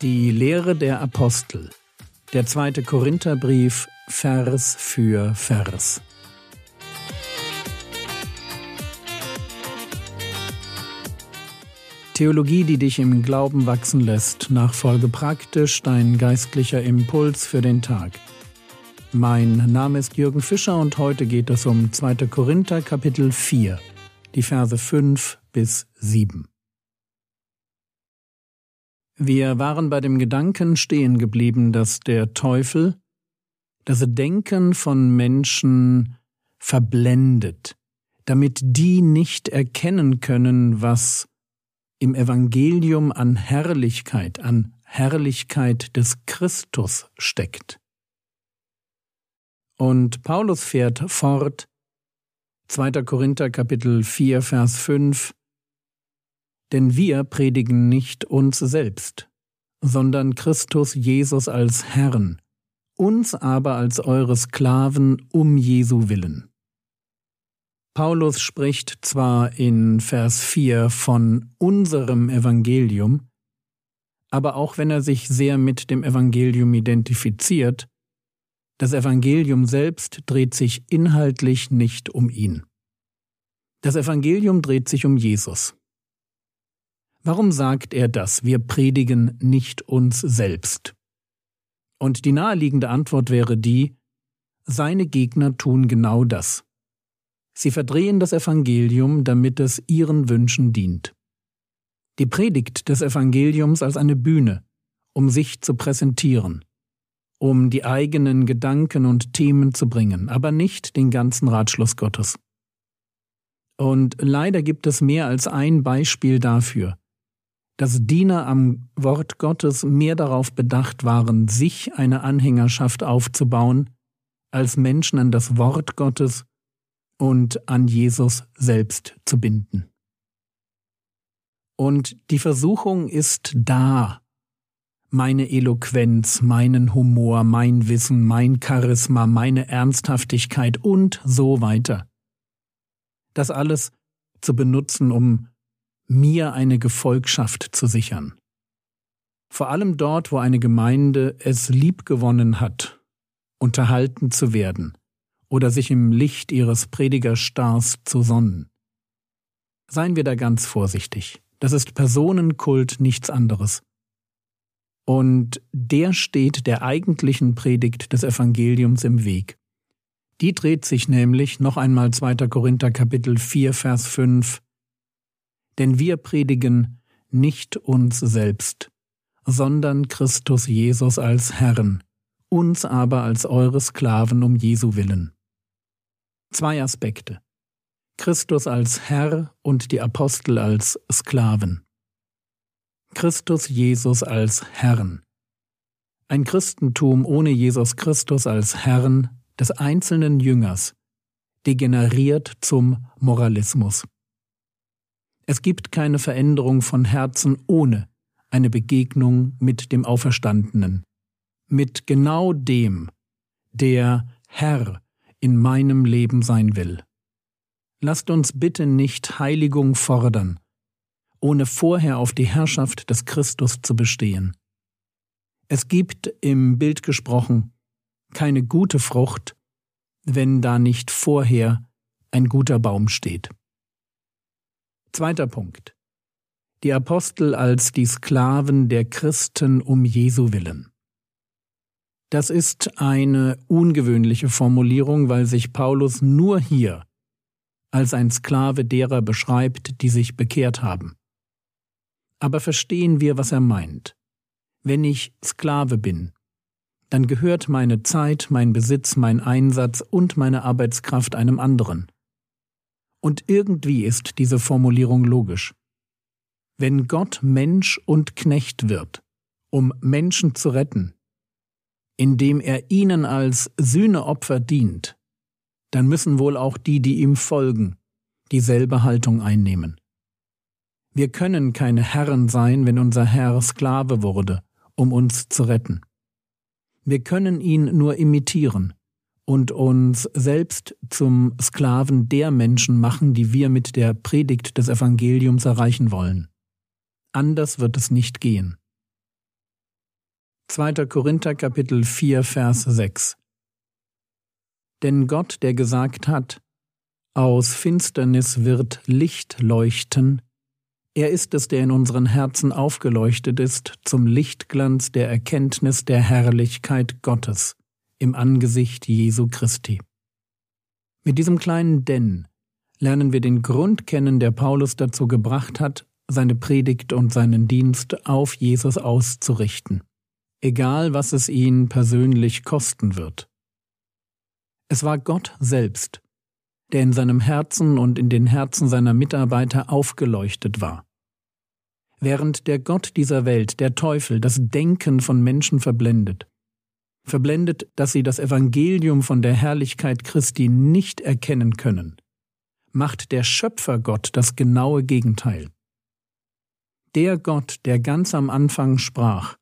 Die Lehre der Apostel. Der zweite Korintherbrief, Vers für Vers. Theologie, die dich im Glauben wachsen lässt, nachfolge praktisch dein geistlicher Impuls für den Tag. Mein Name ist Jürgen Fischer und heute geht es um 2. Korinther Kapitel 4, die Verse 5 bis 7. Wir waren bei dem Gedanken stehen geblieben, dass der Teufel das Denken von Menschen verblendet, damit die nicht erkennen können, was im Evangelium an Herrlichkeit, an Herrlichkeit des Christus steckt. Und Paulus fährt fort, 2. Korinther Kapitel 4, Vers 5, denn wir predigen nicht uns selbst, sondern Christus Jesus als Herrn, uns aber als eure Sklaven um Jesu willen. Paulus spricht zwar in Vers 4 von unserem Evangelium, aber auch wenn er sich sehr mit dem Evangelium identifiziert, das Evangelium selbst dreht sich inhaltlich nicht um ihn. Das Evangelium dreht sich um Jesus. Warum sagt er das? Wir predigen nicht uns selbst. Und die naheliegende Antwort wäre die, seine Gegner tun genau das. Sie verdrehen das Evangelium, damit es ihren Wünschen dient. Die Predigt des Evangeliums als eine Bühne, um sich zu präsentieren, um die eigenen Gedanken und Themen zu bringen, aber nicht den ganzen Ratschluss Gottes. Und leider gibt es mehr als ein Beispiel dafür, dass Diener am Wort Gottes mehr darauf bedacht waren, sich eine Anhängerschaft aufzubauen, als Menschen an das Wort Gottes und an Jesus selbst zu binden. Und die Versuchung ist da, meine Eloquenz, meinen Humor, mein Wissen, mein Charisma, meine Ernsthaftigkeit und so weiter. Das alles zu benutzen, um mir eine Gefolgschaft zu sichern. Vor allem dort, wo eine Gemeinde es liebgewonnen hat, unterhalten zu werden oder sich im Licht ihres Predigerstars zu sonnen. Seien wir da ganz vorsichtig. Das ist Personenkult nichts anderes. Und der steht der eigentlichen Predigt des Evangeliums im Weg. Die dreht sich nämlich noch einmal 2. Korinther Kapitel 4 Vers 5 denn wir predigen nicht uns selbst, sondern Christus Jesus als Herrn, uns aber als eure Sklaven um Jesu willen. Zwei Aspekte. Christus als Herr und die Apostel als Sklaven. Christus Jesus als Herrn. Ein Christentum ohne Jesus Christus als Herrn des einzelnen Jüngers degeneriert zum Moralismus. Es gibt keine Veränderung von Herzen ohne eine Begegnung mit dem Auferstandenen, mit genau dem, der Herr in meinem Leben sein will. Lasst uns bitte nicht Heiligung fordern, ohne vorher auf die Herrschaft des Christus zu bestehen. Es gibt im Bild gesprochen keine gute Frucht, wenn da nicht vorher ein guter Baum steht. Zweiter Punkt. Die Apostel als die Sklaven der Christen um Jesu willen. Das ist eine ungewöhnliche Formulierung, weil sich Paulus nur hier als ein Sklave derer beschreibt, die sich bekehrt haben. Aber verstehen wir, was er meint. Wenn ich Sklave bin, dann gehört meine Zeit, mein Besitz, mein Einsatz und meine Arbeitskraft einem anderen. Und irgendwie ist diese Formulierung logisch. Wenn Gott Mensch und Knecht wird, um Menschen zu retten, indem er ihnen als Sühneopfer dient, dann müssen wohl auch die, die ihm folgen, dieselbe Haltung einnehmen. Wir können keine Herren sein, wenn unser Herr Sklave wurde, um uns zu retten. Wir können ihn nur imitieren, und uns selbst zum Sklaven der Menschen machen, die wir mit der Predigt des Evangeliums erreichen wollen. Anders wird es nicht gehen. 2. Korinther Kapitel 4 Vers 6 Denn Gott, der gesagt hat, aus Finsternis wird Licht leuchten, er ist es, der in unseren Herzen aufgeleuchtet ist zum Lichtglanz der Erkenntnis der Herrlichkeit Gottes im Angesicht Jesu Christi. Mit diesem kleinen Denn lernen wir den Grund kennen, der Paulus dazu gebracht hat, seine Predigt und seinen Dienst auf Jesus auszurichten, egal was es ihn persönlich kosten wird. Es war Gott selbst, der in seinem Herzen und in den Herzen seiner Mitarbeiter aufgeleuchtet war. Während der Gott dieser Welt, der Teufel, das Denken von Menschen verblendet, verblendet, dass sie das Evangelium von der Herrlichkeit Christi nicht erkennen können, macht der Schöpfergott das genaue Gegenteil. Der Gott, der ganz am Anfang sprach,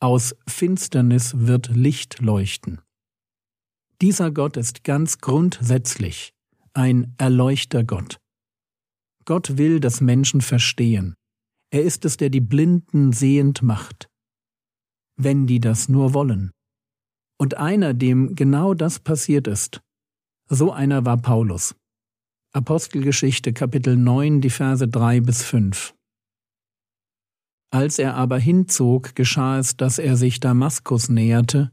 aus Finsternis wird Licht leuchten. Dieser Gott ist ganz grundsätzlich ein Erleuchtergott. Gott will, dass Menschen verstehen, er ist es, der die Blinden sehend macht, wenn die das nur wollen. Und einer, dem genau das passiert ist, so einer war Paulus. Apostelgeschichte Kapitel 9, die Verse 3 bis 5. Als er aber hinzog, geschah es, dass er sich Damaskus näherte,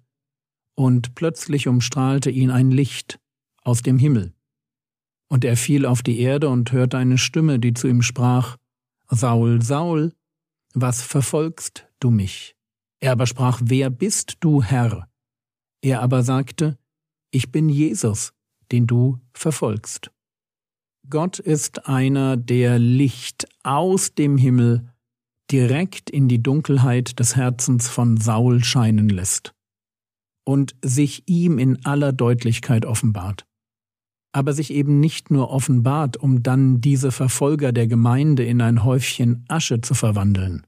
und plötzlich umstrahlte ihn ein Licht aus dem Himmel. Und er fiel auf die Erde und hörte eine Stimme, die zu ihm sprach, Saul, Saul, was verfolgst du mich? Er aber sprach, Wer bist du, Herr? Er aber sagte, Ich bin Jesus, den du verfolgst. Gott ist einer, der Licht aus dem Himmel direkt in die Dunkelheit des Herzens von Saul scheinen lässt und sich ihm in aller Deutlichkeit offenbart aber sich eben nicht nur offenbart, um dann diese Verfolger der Gemeinde in ein Häufchen Asche zu verwandeln,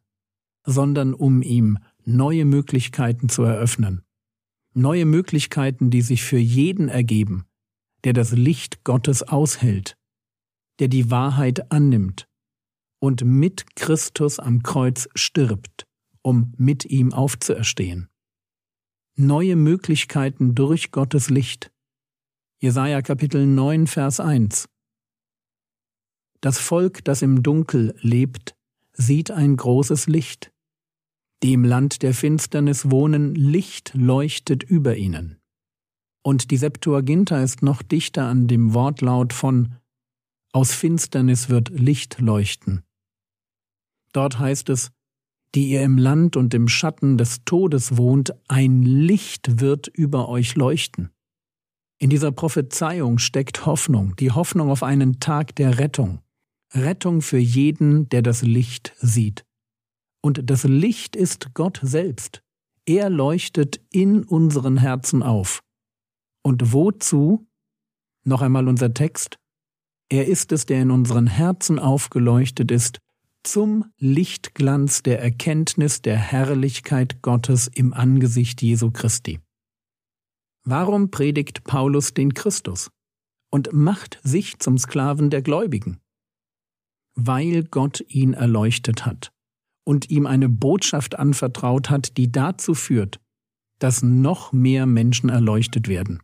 sondern um ihm neue Möglichkeiten zu eröffnen. Neue Möglichkeiten, die sich für jeden ergeben, der das Licht Gottes aushält, der die Wahrheit annimmt und mit Christus am Kreuz stirbt, um mit ihm aufzuerstehen. Neue Möglichkeiten durch Gottes Licht, Jesaja Kapitel 9, Vers 1. Das Volk, das im Dunkel lebt, sieht ein großes Licht. Die im Land der Finsternis wohnen, Licht leuchtet über ihnen. Und die Septuaginta ist noch dichter an dem Wortlaut von Aus Finsternis wird Licht leuchten. Dort heißt es, die ihr im Land und im Schatten des Todes wohnt, ein Licht wird über euch leuchten. In dieser Prophezeiung steckt Hoffnung, die Hoffnung auf einen Tag der Rettung. Rettung für jeden, der das Licht sieht. Und das Licht ist Gott selbst. Er leuchtet in unseren Herzen auf. Und wozu? Noch einmal unser Text. Er ist es, der in unseren Herzen aufgeleuchtet ist, zum Lichtglanz der Erkenntnis der Herrlichkeit Gottes im Angesicht Jesu Christi. Warum predigt Paulus den Christus und macht sich zum Sklaven der Gläubigen? Weil Gott ihn erleuchtet hat und ihm eine Botschaft anvertraut hat, die dazu führt, dass noch mehr Menschen erleuchtet werden.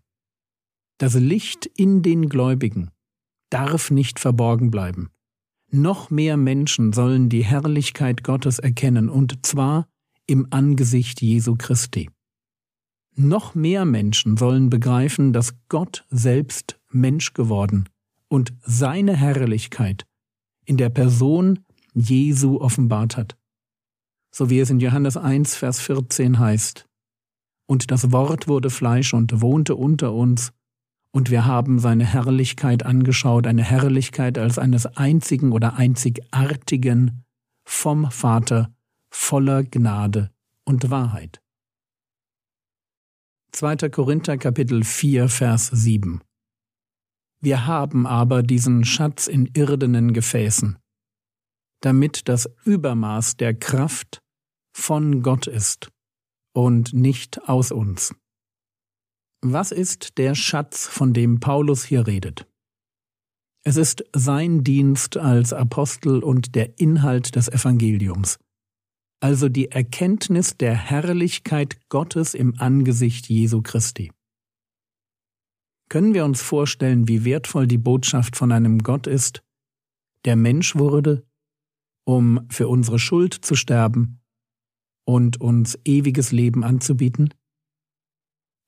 Das Licht in den Gläubigen darf nicht verborgen bleiben. Noch mehr Menschen sollen die Herrlichkeit Gottes erkennen, und zwar im Angesicht Jesu Christi. Noch mehr Menschen sollen begreifen, dass Gott selbst Mensch geworden und seine Herrlichkeit in der Person Jesu offenbart hat. So wie es in Johannes 1, Vers 14 heißt. Und das Wort wurde Fleisch und wohnte unter uns, und wir haben seine Herrlichkeit angeschaut, eine Herrlichkeit als eines einzigen oder einzigartigen vom Vater voller Gnade und Wahrheit. 2. Korinther Kapitel 4 Vers 7 Wir haben aber diesen Schatz in irdenen Gefäßen, damit das Übermaß der Kraft von Gott ist und nicht aus uns. Was ist der Schatz, von dem Paulus hier redet? Es ist sein Dienst als Apostel und der Inhalt des Evangeliums. also die Erkenntnis der Herrlichkeit Gottes im Angesicht Jesu Christi. Können wir uns vorstellen, wie wertvoll die Botschaft von einem Gott ist, der Mensch wurde, um für unsere Schuld zu sterben und uns ewiges Leben anzubieten?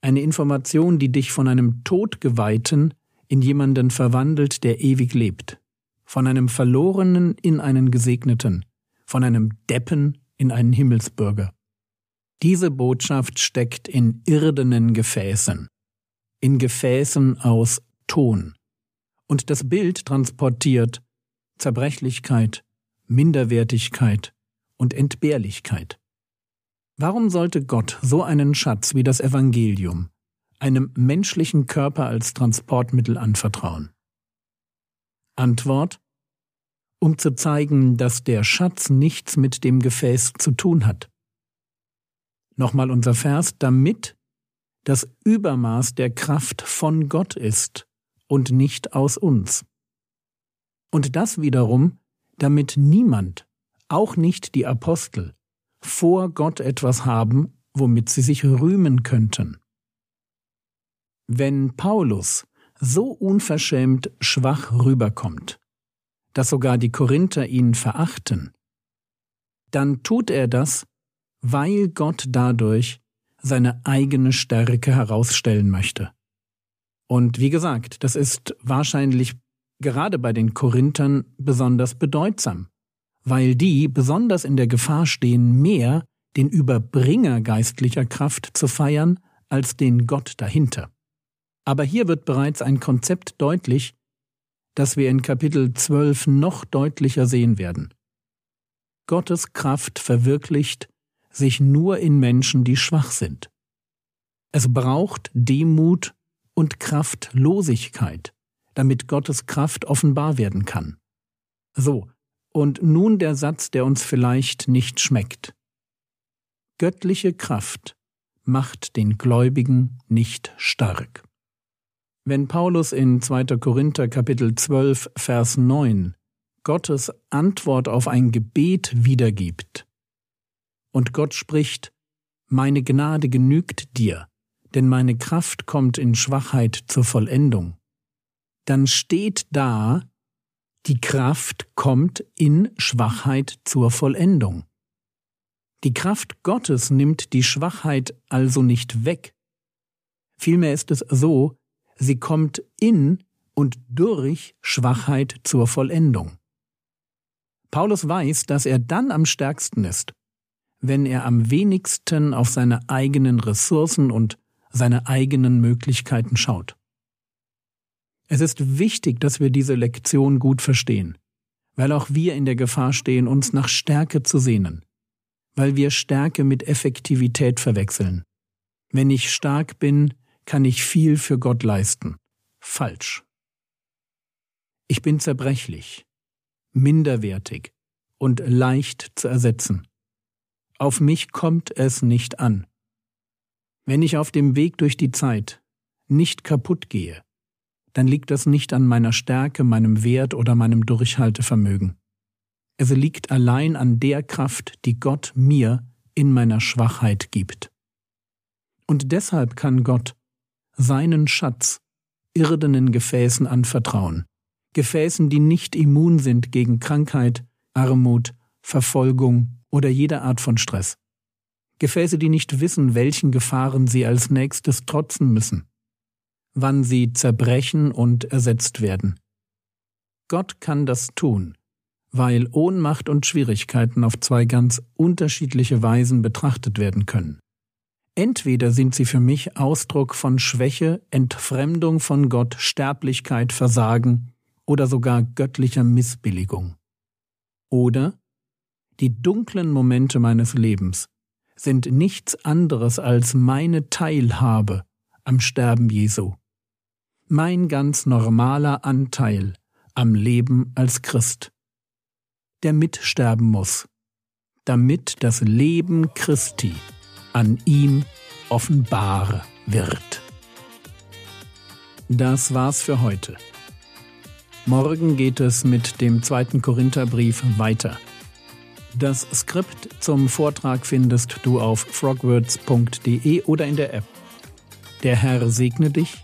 Eine Information, die dich von einem Todgeweihten in jemanden verwandelt, der ewig lebt, von einem Verlorenen in einen Gesegneten, von einem Deppen in einen Himmelsbürger. Diese Botschaft steckt in irdenen Gefäßen, in Gefäßen aus Ton. Und das Bild transportiert Zerbrechlichkeit, Minderwertigkeit und Entbehrlichkeit. Warum sollte Gott so einen Schatz wie das Evangelium einem menschlichen Körper als Transportmittel anvertrauen? Antwort um zu zeigen, dass der Schatz nichts mit dem Gefäß zu tun hat. Nochmal unser Vers, damit das Übermaß der Kraft von Gott ist und nicht aus uns. Und das wiederum, damit niemand, auch nicht die Apostel, vor Gott etwas haben, womit sie sich rühmen könnten. Wenn Paulus so unverschämt schwach rüberkommt, dass sogar die Korinther ihn verachten, dann tut er das, weil Gott dadurch seine eigene Stärke herausstellen möchte. Und wie gesagt, das ist wahrscheinlich gerade bei den Korinthern besonders bedeutsam, weil die besonders in der Gefahr stehen, mehr den Überbringer geistlicher Kraft zu feiern als den Gott dahinter. Aber hier wird bereits ein Konzept deutlich, das wir in Kapitel 12 noch deutlicher sehen werden. Gottes Kraft verwirklicht sich nur in Menschen, die schwach sind. Es braucht Demut und Kraftlosigkeit, damit Gottes Kraft offenbar werden kann. So, und nun der Satz, der uns vielleicht nicht schmeckt. Göttliche Kraft macht den Gläubigen nicht stark. Wenn Paulus in 2. Korinther Kapitel 12 Vers 9 Gottes Antwort auf ein Gebet wiedergibt und Gott spricht, Meine Gnade genügt dir, denn meine Kraft kommt in Schwachheit zur Vollendung, dann steht da, die Kraft kommt in Schwachheit zur Vollendung. Die Kraft Gottes nimmt die Schwachheit also nicht weg. Vielmehr ist es so, sie kommt in und durch Schwachheit zur Vollendung. Paulus weiß, dass er dann am stärksten ist, wenn er am wenigsten auf seine eigenen Ressourcen und seine eigenen Möglichkeiten schaut. Es ist wichtig, dass wir diese Lektion gut verstehen, weil auch wir in der Gefahr stehen, uns nach Stärke zu sehnen, weil wir Stärke mit Effektivität verwechseln. Wenn ich stark bin, kann ich viel für Gott leisten. Falsch. Ich bin zerbrechlich, minderwertig und leicht zu ersetzen. Auf mich kommt es nicht an. Wenn ich auf dem Weg durch die Zeit nicht kaputt gehe, dann liegt das nicht an meiner Stärke, meinem Wert oder meinem Durchhaltevermögen. Es liegt allein an der Kraft, die Gott mir in meiner Schwachheit gibt. Und deshalb kann Gott seinen Schatz irdenen Gefäßen anvertrauen, Gefäßen, die nicht immun sind gegen Krankheit, Armut, Verfolgung oder jede Art von Stress. Gefäße, die nicht wissen, welchen Gefahren sie als nächstes trotzen müssen, wann sie zerbrechen und ersetzt werden. Gott kann das tun, weil Ohnmacht und Schwierigkeiten auf zwei ganz unterschiedliche Weisen betrachtet werden können. Entweder sind sie für mich Ausdruck von Schwäche, Entfremdung von Gott, Sterblichkeit, Versagen oder sogar göttlicher Missbilligung. Oder die dunklen Momente meines Lebens sind nichts anderes als meine Teilhabe am Sterben Jesu. Mein ganz normaler Anteil am Leben als Christ, der mitsterben muss, damit das Leben Christi an ihm offenbar wird. Das war's für heute. Morgen geht es mit dem zweiten Korintherbrief weiter. Das Skript zum Vortrag findest du auf frogwords.de oder in der App. Der Herr segne dich,